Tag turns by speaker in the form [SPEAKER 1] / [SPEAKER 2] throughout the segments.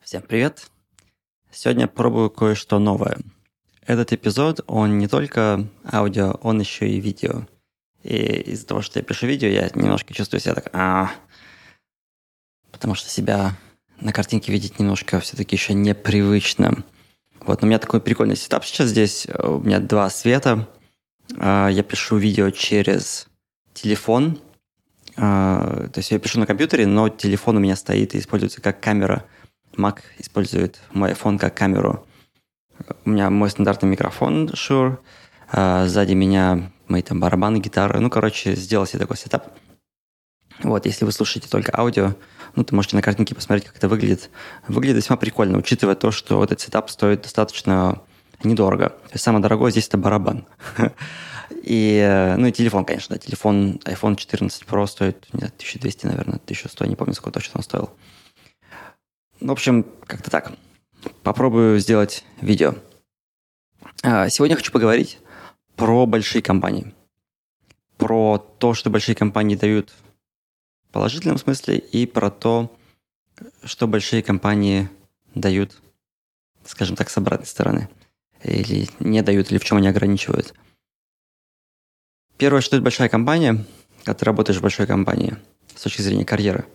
[SPEAKER 1] Всем привет! Сегодня пробую кое-что новое. Этот эпизод, он не только аудио, он еще и видео. И из-за того, что я пишу видео, я немножко чувствую себя так... А, потому что себя на картинке видеть немножко все-таки еще непривычно. Вот, но у меня такой прикольный сетап сейчас здесь. У меня два света. А, я пишу видео через телефон. А, то есть я пишу на компьютере, но телефон у меня стоит и используется как камера – Mac использует мой iPhone как камеру. У меня мой стандартный микрофон Shure, а сзади меня мои там барабаны, гитары. Ну, короче, сделал себе такой сетап. Вот, если вы слушаете только аудио, ну, то можете на картинке посмотреть, как это выглядит. Выглядит весьма прикольно, учитывая то, что этот сетап стоит достаточно недорого. То есть самое дорогое здесь это барабан. И, ну и телефон, конечно, телефон iPhone 14 Pro стоит, не знаю, 1200, наверное, 1100, не помню, сколько точно он стоил. В общем, как-то так. Попробую сделать видео. А, сегодня хочу поговорить про большие компании. Про то, что большие компании дают в положительном смысле, и про то, что большие компании дают, скажем так, с обратной стороны. Или не дают, или в чем они ограничивают. Первое, что это большая компания, когда ты работаешь в большой компании с точки зрения карьеры,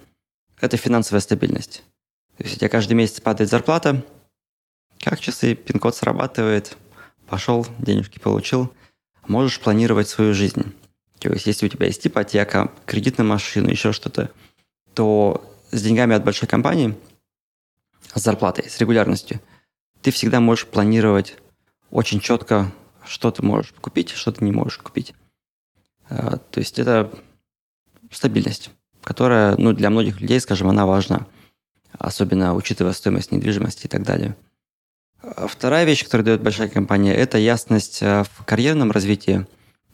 [SPEAKER 1] это финансовая стабильность. То есть у тебя каждый месяц падает зарплата, как часы, пин-код срабатывает, пошел, денежки получил, можешь планировать свою жизнь. То есть если у тебя есть ипотека, кредит на машину, еще что-то, то с деньгами от большой компании, с зарплатой, с регулярностью, ты всегда можешь планировать очень четко, что ты можешь купить, что ты не можешь купить. А, то есть это стабильность, которая ну, для многих людей, скажем, она важна особенно учитывая стоимость недвижимости и так далее. А вторая вещь, которую дает большая компания, это ясность э, в карьерном развитии.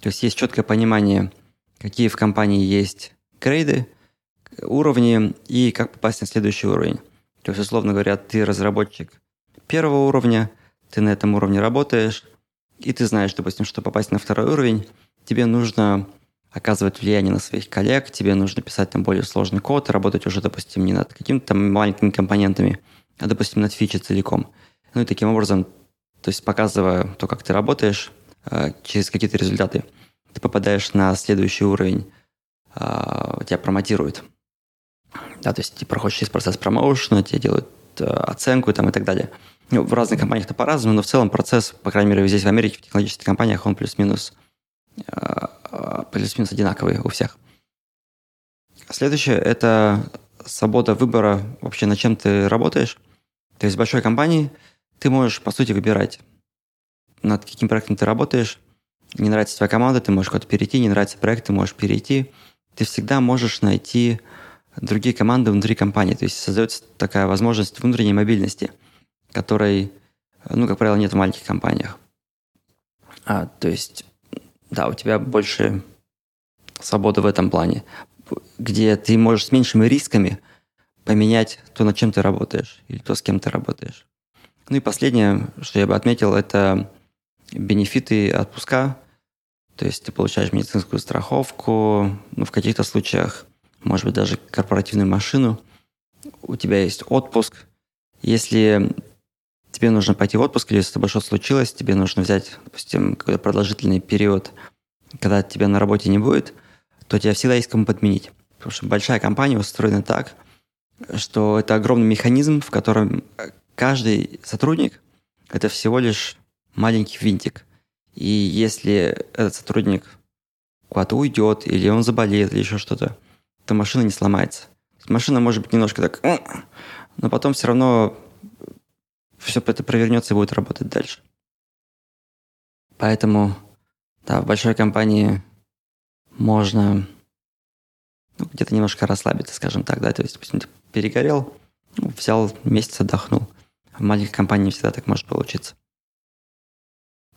[SPEAKER 1] То есть есть четкое понимание, какие в компании есть грейды, уровни и как попасть на следующий уровень. То есть, условно говоря, ты разработчик первого уровня, ты на этом уровне работаешь, и ты знаешь, допустим, что попасть на второй уровень, тебе нужно оказывать влияние на своих коллег, тебе нужно писать там более сложный код, работать уже, допустим, не над какими-то маленькими компонентами, а, допустим, над фичей целиком. Ну и таким образом, то есть показывая то, как ты работаешь, а, через какие-то результаты, ты попадаешь на следующий уровень, а, тебя промотируют. Да, то есть ты проходишь через процесс промоушена, тебе делают оценку там, и так далее. Ну, в разных компаниях это по-разному, но в целом процесс, по крайней мере, здесь в Америке, в технологических компаниях, он плюс-минус плюс-минус одинаковые у всех. Следующее – это свобода выбора вообще, над чем ты работаешь. То есть в большой компании ты можешь, по сути, выбирать, над каким проектом ты работаешь. Не нравится твоя команда, ты можешь куда-то перейти, не нравится проект, ты можешь перейти. Ты всегда можешь найти другие команды внутри компании. То есть создается такая возможность внутренней мобильности, которой, ну, как правило, нет в маленьких компаниях. А, то есть да, у тебя больше свободы в этом плане, где ты можешь с меньшими рисками поменять то, над чем ты работаешь, или то, с кем ты работаешь. Ну и последнее, что я бы отметил, это бенефиты отпуска. То есть ты получаешь медицинскую страховку, ну, в каких-то случаях, может быть, даже корпоративную машину. У тебя есть отпуск. Если тебе нужно пойти в отпуск, или с тобой что-то случилось, тебе нужно взять, допустим, какой-то продолжительный период, когда тебя на работе не будет, то тебя всегда есть кому подменить. Потому что большая компания устроена так, что это огромный механизм, в котором каждый сотрудник – это всего лишь маленький винтик. И если этот сотрудник куда-то уйдет, или он заболеет, или еще что-то, то машина не сломается. Машина может быть немножко так, но потом все равно все это провернется и будет работать дальше. Поэтому, да, в большой компании можно ну, где-то немножко расслабиться, скажем так, да, то есть, допустим, ты перегорел, ну, взял месяц, отдохнул. В маленькой компании всегда так может получиться.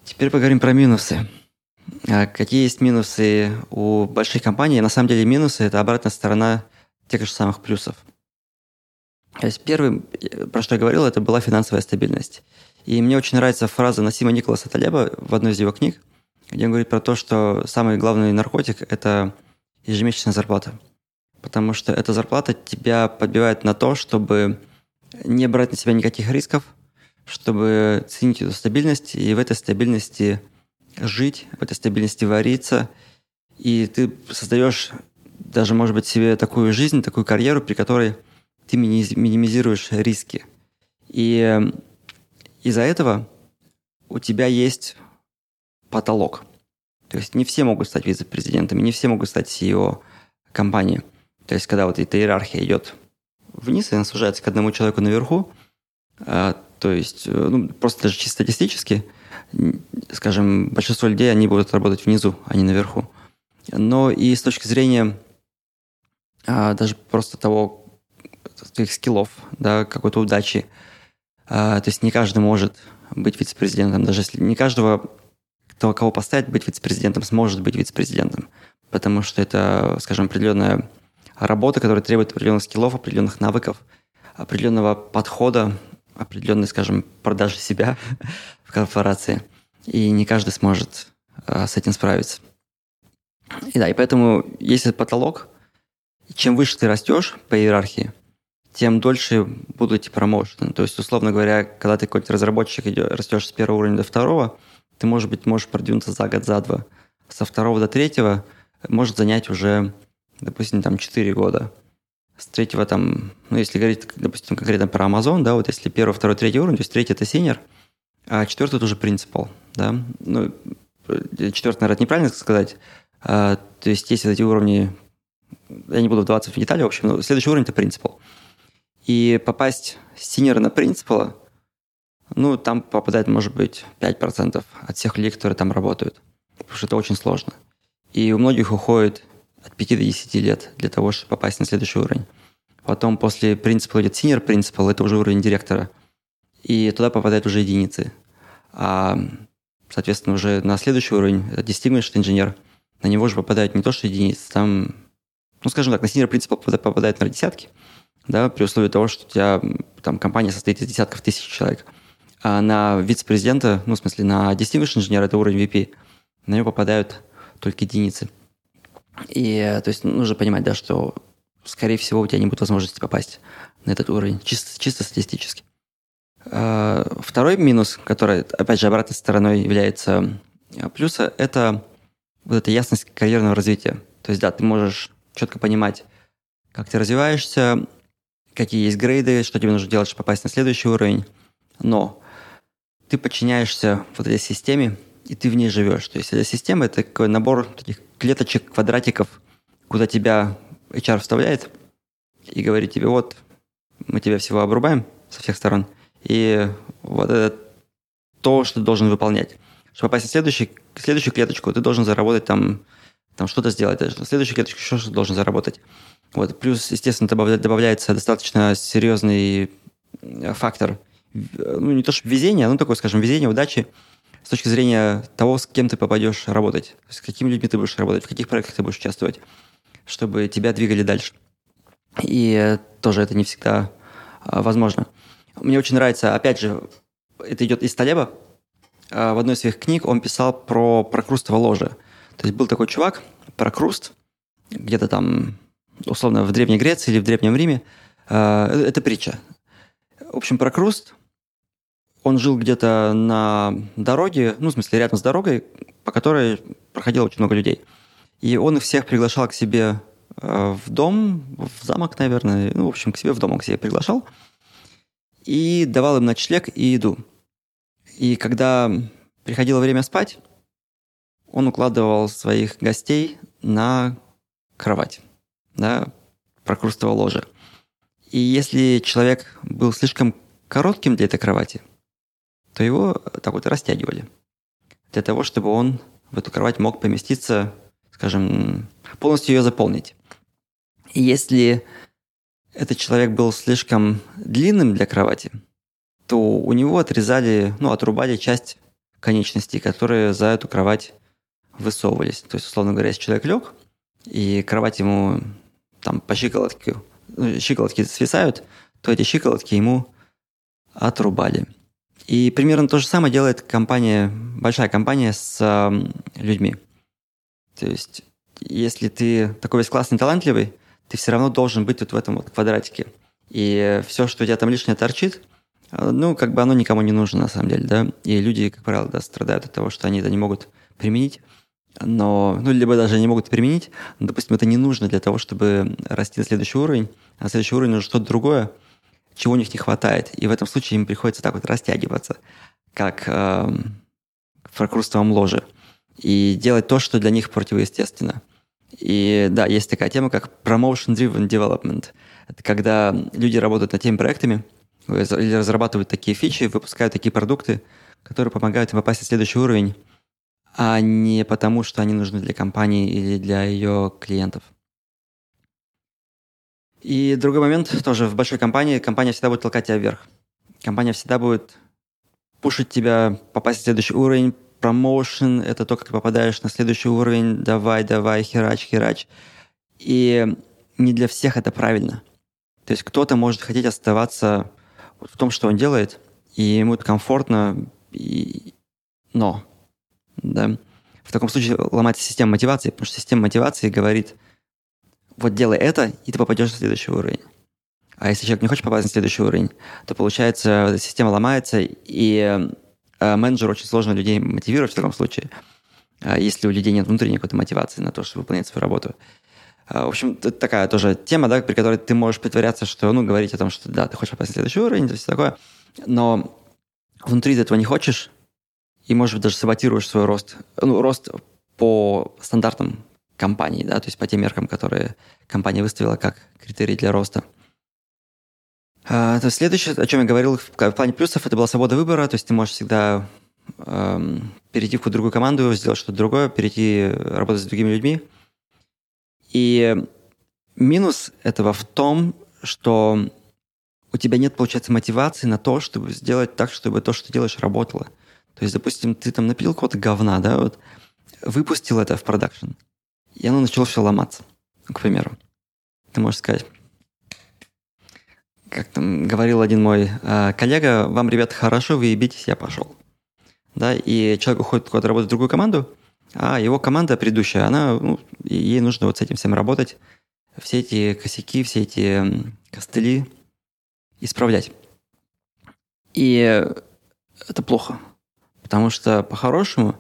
[SPEAKER 1] Теперь поговорим про минусы. А какие есть минусы у большой компании? На самом деле минусы – это обратная сторона тех же самых плюсов – то есть первым, про что я говорил, это была финансовая стабильность. И мне очень нравится фраза Насима Николаса Талеба в одной из его книг, где он говорит про то, что самый главный наркотик – это ежемесячная зарплата. Потому что эта зарплата тебя подбивает на то, чтобы не брать на себя никаких рисков, чтобы ценить эту стабильность и в этой стабильности жить, в этой стабильности вариться. И ты создаешь даже, может быть, себе такую жизнь, такую карьеру, при которой ты минимизируешь риски. И из-за этого у тебя есть потолок. То есть не все могут стать вице-президентами, не все могут стать CEO компании. То есть когда вот эта иерархия идет вниз, и она сужается к одному человеку наверху, а, то есть э, ну, просто даже чисто статистически, скажем, большинство людей, они будут работать внизу, а не наверху. Но и с точки зрения а, даже просто того, своих скиллов, да, какой-то удачи, а, то есть не каждый может быть вице-президентом, даже если не каждого, кто, кого поставить быть вице-президентом, сможет быть вице-президентом, потому что это, скажем, определенная работа, которая требует определенных скиллов, определенных навыков, определенного подхода, определенной, скажем, продажи себя в корпорации. И не каждый сможет а, с этим справиться. И да, и поэтому есть этот потолок. Чем выше ты растешь по иерархии, тем дольше будут эти промоушены. То есть, условно говоря, когда ты какой-то разработчик идешь, растешь с первого уровня до второго, ты, может быть, можешь продвинуться за год, за два. Со второго до третьего может занять уже допустим, там 4 года. С третьего там, ну, если говорить, допустим, конкретно про Amazon, да, вот если первый, второй, третий уровень, то есть третий – это синер, а четвертый – это уже принципал, да. Ну, четвертый, наверное, неправильно сказать. А, то есть есть эти уровни, я не буду вдаваться в детали, в общем, но следующий уровень – это принципал. И попасть с синера на принципала, ну, там попадает, может быть, 5% от всех людей, которые там работают. Потому что это очень сложно. И у многих уходит от 5 до 10 лет для того, чтобы попасть на следующий уровень. Потом после принципа идет senior принципал, это уже уровень директора. И туда попадают уже единицы. А, соответственно, уже на следующий уровень, это distinguished инженер, на него же попадают не то, что единицы, там, ну, скажем так, на senior принципал попадают на десятки, да, при условии того, что у тебя там компания состоит из десятков тысяч человек. А на вице-президента, ну, в смысле, на distinguished инженера, это уровень VP, на него попадают только единицы. И, то есть, нужно понимать, да, что, скорее всего, у тебя не будет возможности попасть на этот уровень, чисто, чисто статистически. А, второй минус, который, опять же, обратной стороной является э, плюса, это вот эта ясность карьерного развития. То есть, да, ты можешь четко понимать, как ты развиваешься, какие есть грейды, что тебе нужно делать, чтобы попасть на следующий уровень. Но ты подчиняешься вот этой системе, и ты в ней живешь. То есть эта система – это такой набор таких клеточек, квадратиков, куда тебя HR вставляет и говорит тебе, вот, мы тебя всего обрубаем со всех сторон, и вот это то, что ты должен выполнять. Чтобы попасть в следующий, следующую клеточку, ты должен заработать там, там что-то сделать. В следующую клеточку еще что-то должен заработать. Вот. Плюс, естественно, добавляется достаточно серьезный э, фактор, ну, не то что везение, но такое, скажем, везение, удачи, с точки зрения того, с кем ты попадешь работать, с какими людьми ты будешь работать, в каких проектах ты будешь участвовать, чтобы тебя двигали дальше. И тоже это не всегда а, возможно. Мне очень нравится, опять же, это идет из Талеба. А, в одной из своих книг он писал про прокрустово ложе. То есть был такой чувак, прокруст, где-то там, условно, в Древней Греции или в Древнем Риме. А, это притча. В общем, прокруст он жил где-то на дороге, ну, в смысле, рядом с дорогой, по которой проходило очень много людей. И он их всех приглашал к себе э, в дом, в замок, наверное, ну, в общем, к себе в дом он к себе приглашал, и давал им ночлег и еду. И когда приходило время спать, он укладывал своих гостей на кровать, да, прокрустовал ложе. И если человек был слишком коротким для этой кровати – то его так вот растягивали. Для того, чтобы он в эту кровать мог поместиться, скажем, полностью ее заполнить. И если этот человек был слишком длинным для кровати, то у него отрезали, ну, отрубали часть конечностей, которые за эту кровать высовывались. То есть, условно говоря, если человек лег, и кровать ему там по щиколотке, ну, щиколотки свисают, то эти щиколотки ему отрубали. И примерно то же самое делает компания, большая компания с э, людьми. То есть, если ты такой весь классный, талантливый, ты все равно должен быть вот в этом вот квадратике. И все, что у тебя там лишнее торчит, э, ну, как бы оно никому не нужно на самом деле, да. И люди, как правило, да, страдают от того, что они это не могут применить. Но, ну, либо даже не могут применить, но, допустим, это не нужно для того, чтобы расти на следующий уровень, а следующий уровень нужно что-то другое, чего у них не хватает. И в этом случае им приходится так вот растягиваться, как э, в ложе, и делать то, что для них противоестественно. И да, есть такая тема, как promotion-driven development. Это когда люди работают над теми проектами, или разрабатывают такие фичи, выпускают такие продукты, которые помогают им попасть на следующий уровень, а не потому, что они нужны для компании или для ее клиентов. И другой момент тоже в большой компании, компания всегда будет толкать тебя вверх. Компания всегда будет пушить тебя, попасть на следующий уровень, промоушен – это то, как ты попадаешь на следующий уровень, давай, давай, херач, херач. И не для всех это правильно. То есть кто-то может хотеть оставаться в том, что он делает, и ему это комфортно, и... но да, в таком случае ломается система мотивации, потому что система мотивации говорит, вот делай это, и ты попадешь на следующий уровень. А если человек не хочет попасть на следующий уровень, то получается, система ломается, и э, менеджеру очень сложно людей мотивировать в таком случае, э, если у людей нет внутренней какой-то мотивации на то, чтобы выполнять свою работу. Э, в общем, это такая тоже тема, да, при которой ты можешь притворяться, что, ну, говорить о том, что да, ты хочешь попасть на следующий уровень, то есть такое, но внутри ты этого не хочешь, и, может быть, даже саботируешь свой рост, ну, рост по стандартам компании, да, то есть по тем меркам, которые компания выставила как критерий для роста. А, то следующее, о чем я говорил в плане плюсов, это была свобода выбора, то есть ты можешь всегда эм, перейти в какую-то другую команду, сделать что-то другое, перейти работать с другими людьми. И минус этого в том, что у тебя нет, получается, мотивации на то, чтобы сделать так, чтобы то, что ты делаешь, работало. То есть, допустим, ты там напилил какого-то говна, да, вот, выпустил это в продакшн, и оно начало все ломаться, к примеру. Ты можешь сказать, как там говорил один мой э, коллега, вам, ребята, хорошо, вы ебитесь, я пошел. Да, и человек уходит куда-то работать в другую команду, а его команда предыдущая, она, ну, ей нужно вот с этим всем работать, все эти косяки, все эти костыли исправлять. И это плохо. Потому что по-хорошему,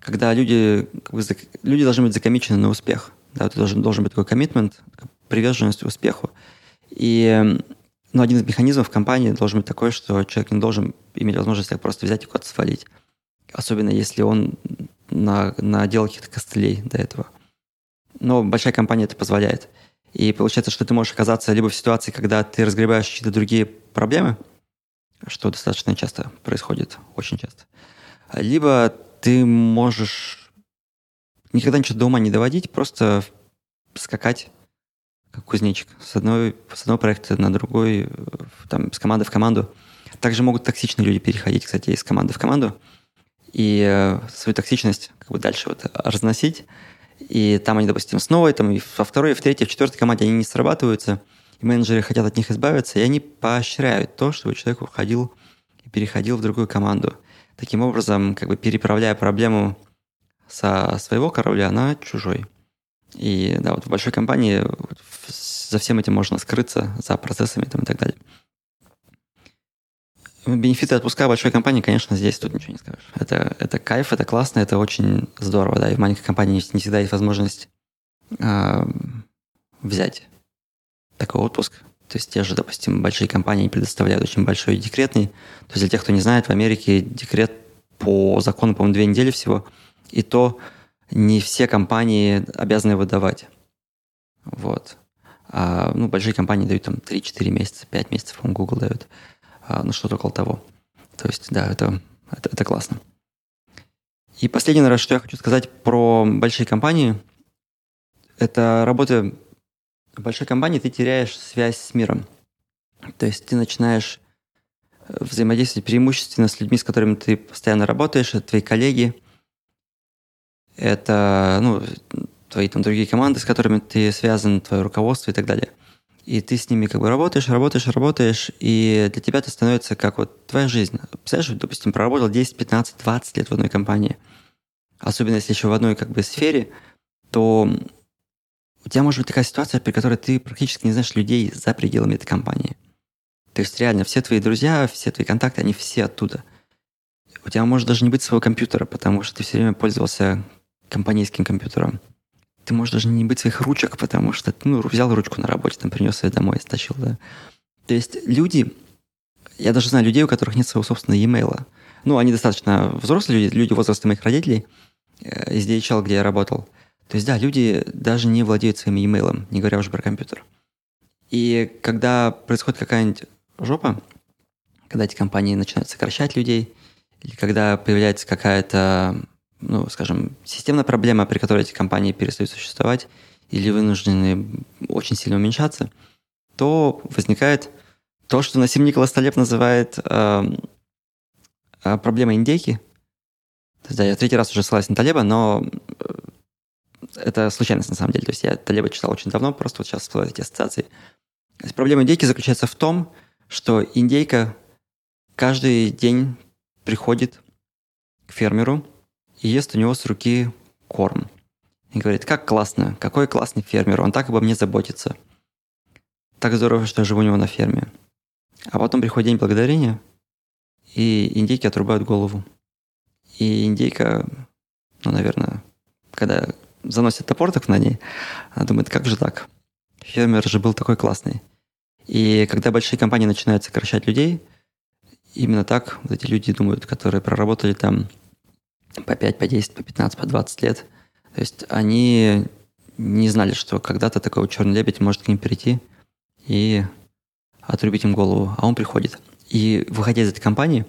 [SPEAKER 1] когда люди, как бы, люди должны быть закомичены на успех, да, это должен, должен быть такой коммитмент, приверженность успеху. И ну, один из механизмов в компании должен быть такой, что человек не должен иметь возможность так просто взять и куда-то свалить. Особенно если он на, наделал каких-то костылей до этого. Но большая компания это позволяет. И получается, что ты можешь оказаться либо в ситуации, когда ты разгребаешь какие-то другие проблемы, что достаточно часто происходит, очень часто, либо ты можешь никогда ничего до ума не доводить, просто скакать как кузнечик с, одной, с одного проекта на другой, там, с команды в команду. Также могут токсичные люди переходить, кстати, из команды в команду и э, свою токсичность как бы дальше вот разносить. И там они, допустим, снова, там, и во второй, и в третьей, в четвертой команде они не срабатываются, и менеджеры хотят от них избавиться, и они поощряют то, чтобы человек уходил и переходил в другую команду – таким образом, как бы переправляя проблему со своего корабля на чужой. И да, вот в большой компании за всем этим можно скрыться, за процессами там, и так далее. Бенефиты отпуска большой компании, конечно, здесь тут ничего не скажешь. Это, это кайф, это классно, это очень здорово, да, и в маленькой компании не всегда есть возможность э, взять такой отпуск, то есть те же, допустим, большие компании предоставляют очень большой декретный. То есть для тех, кто не знает, в Америке декрет по закону, по-моему, две недели всего. И то не все компании обязаны его давать. Вот. А, ну, большие компании дают там 3-4 месяца, 5 месяцев, по-моему, Google дает. А, ну, что-то около того. То есть, да, это, это, это классно. И последнее, наверное, что я хочу сказать про большие компании, это работа в большой компании ты теряешь связь с миром. То есть ты начинаешь э, взаимодействовать преимущественно с людьми, с которыми ты постоянно работаешь, это твои коллеги, это ну, твои там другие команды, с которыми ты связан, твое руководство и так далее. И ты с ними как бы работаешь, работаешь, работаешь, и для тебя это становится как вот твоя жизнь. Представляешь, допустим, проработал 10, 15, 20 лет в одной компании, особенно если еще в одной как бы сфере, то у тебя может быть такая ситуация, при которой ты практически не знаешь людей за пределами этой компании. То есть реально все твои друзья, все твои контакты, они все оттуда. У тебя может даже не быть своего компьютера, потому что ты все время пользовался компанейским компьютером. Ты можешь даже не быть своих ручек, потому что ты ну, взял ручку на работе, там принес ее домой, стащил, да. То есть люди, я даже знаю людей, у которых нет своего собственного e-mail. Ну, они достаточно взрослые люди, люди возраста моих родителей, э, из DHL, где я работал. То есть, да, люди даже не владеют своим e-mail, не говоря уже про компьютер. И когда происходит какая-нибудь жопа, когда эти компании начинают сокращать людей, или когда появляется какая-то, ну, скажем, системная проблема, при которой эти компании перестают существовать или вынуждены очень сильно уменьшаться, то возникает то, что Насим Николас Талеб называет э, э, проблемой индейки. Да, я третий раз уже ссылаюсь на Талеба, но э, это случайность на самом деле. То есть я Талеба читал очень давно, просто вот сейчас всплывают эти ассоциации. Проблема индейки заключается в том, что индейка каждый день приходит к фермеру и ест у него с руки корм. И говорит, как классно, какой классный фермер, он так обо мне заботится. Так здорово, что я живу у него на ферме. А потом приходит день благодарения, и индейки отрубают голову. И индейка, ну, наверное, когда заносит топор так на ней, она думает, как же так? Фермер же был такой классный. И когда большие компании начинают сокращать людей, именно так вот эти люди думают, которые проработали там по 5, по 10, по 15, по 20 лет. То есть они не знали, что когда-то такой черный лебедь может к ним перейти и отрубить им голову, а он приходит. И выходя из этой компании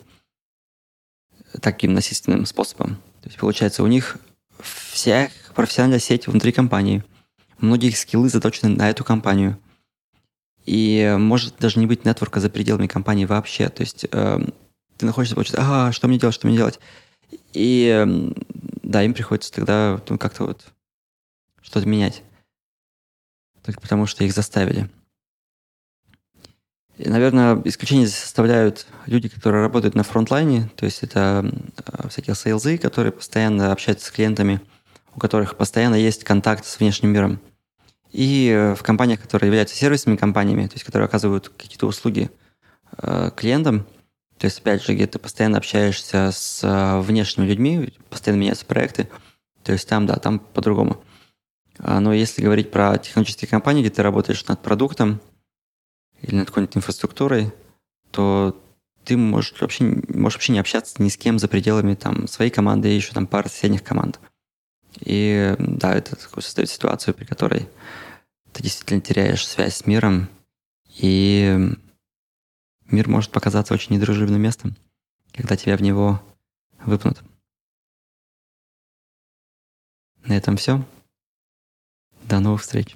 [SPEAKER 1] таким насильственным способом, то есть получается у них вся профессиональная сеть внутри компании, многие скиллы заточены на эту компанию – и может даже не быть нетворка за пределами компании вообще. То есть э, ты находишься, получается, ага, что мне делать, что мне делать? И э, да, им приходится тогда ну, как-то вот что-то менять. Только потому, что их заставили. И, наверное, исключение здесь составляют люди, которые работают на фронтлайне, то есть это э, всякие сейлзы, которые постоянно общаются с клиентами, у которых постоянно есть контакт с внешним миром. И э, в компаниях, которые являются сервисными компаниями, то есть которые оказывают какие-то услуги э, клиентам, то есть, опять же, где ты постоянно общаешься с э, внешними людьми, постоянно меняются проекты, то есть там, да, там по-другому. А, но если говорить про технологические компании, где ты работаешь над продуктом или над какой-нибудь инфраструктурой, то ты можешь вообще, можешь вообще не общаться ни с кем за пределами там, своей команды и еще там пары соседних команд. И да, это создает ситуацию, при которой ты действительно теряешь связь с миром, и мир может показаться очень недружелюбным местом, когда тебя в него выпнут. На этом все. До новых встреч.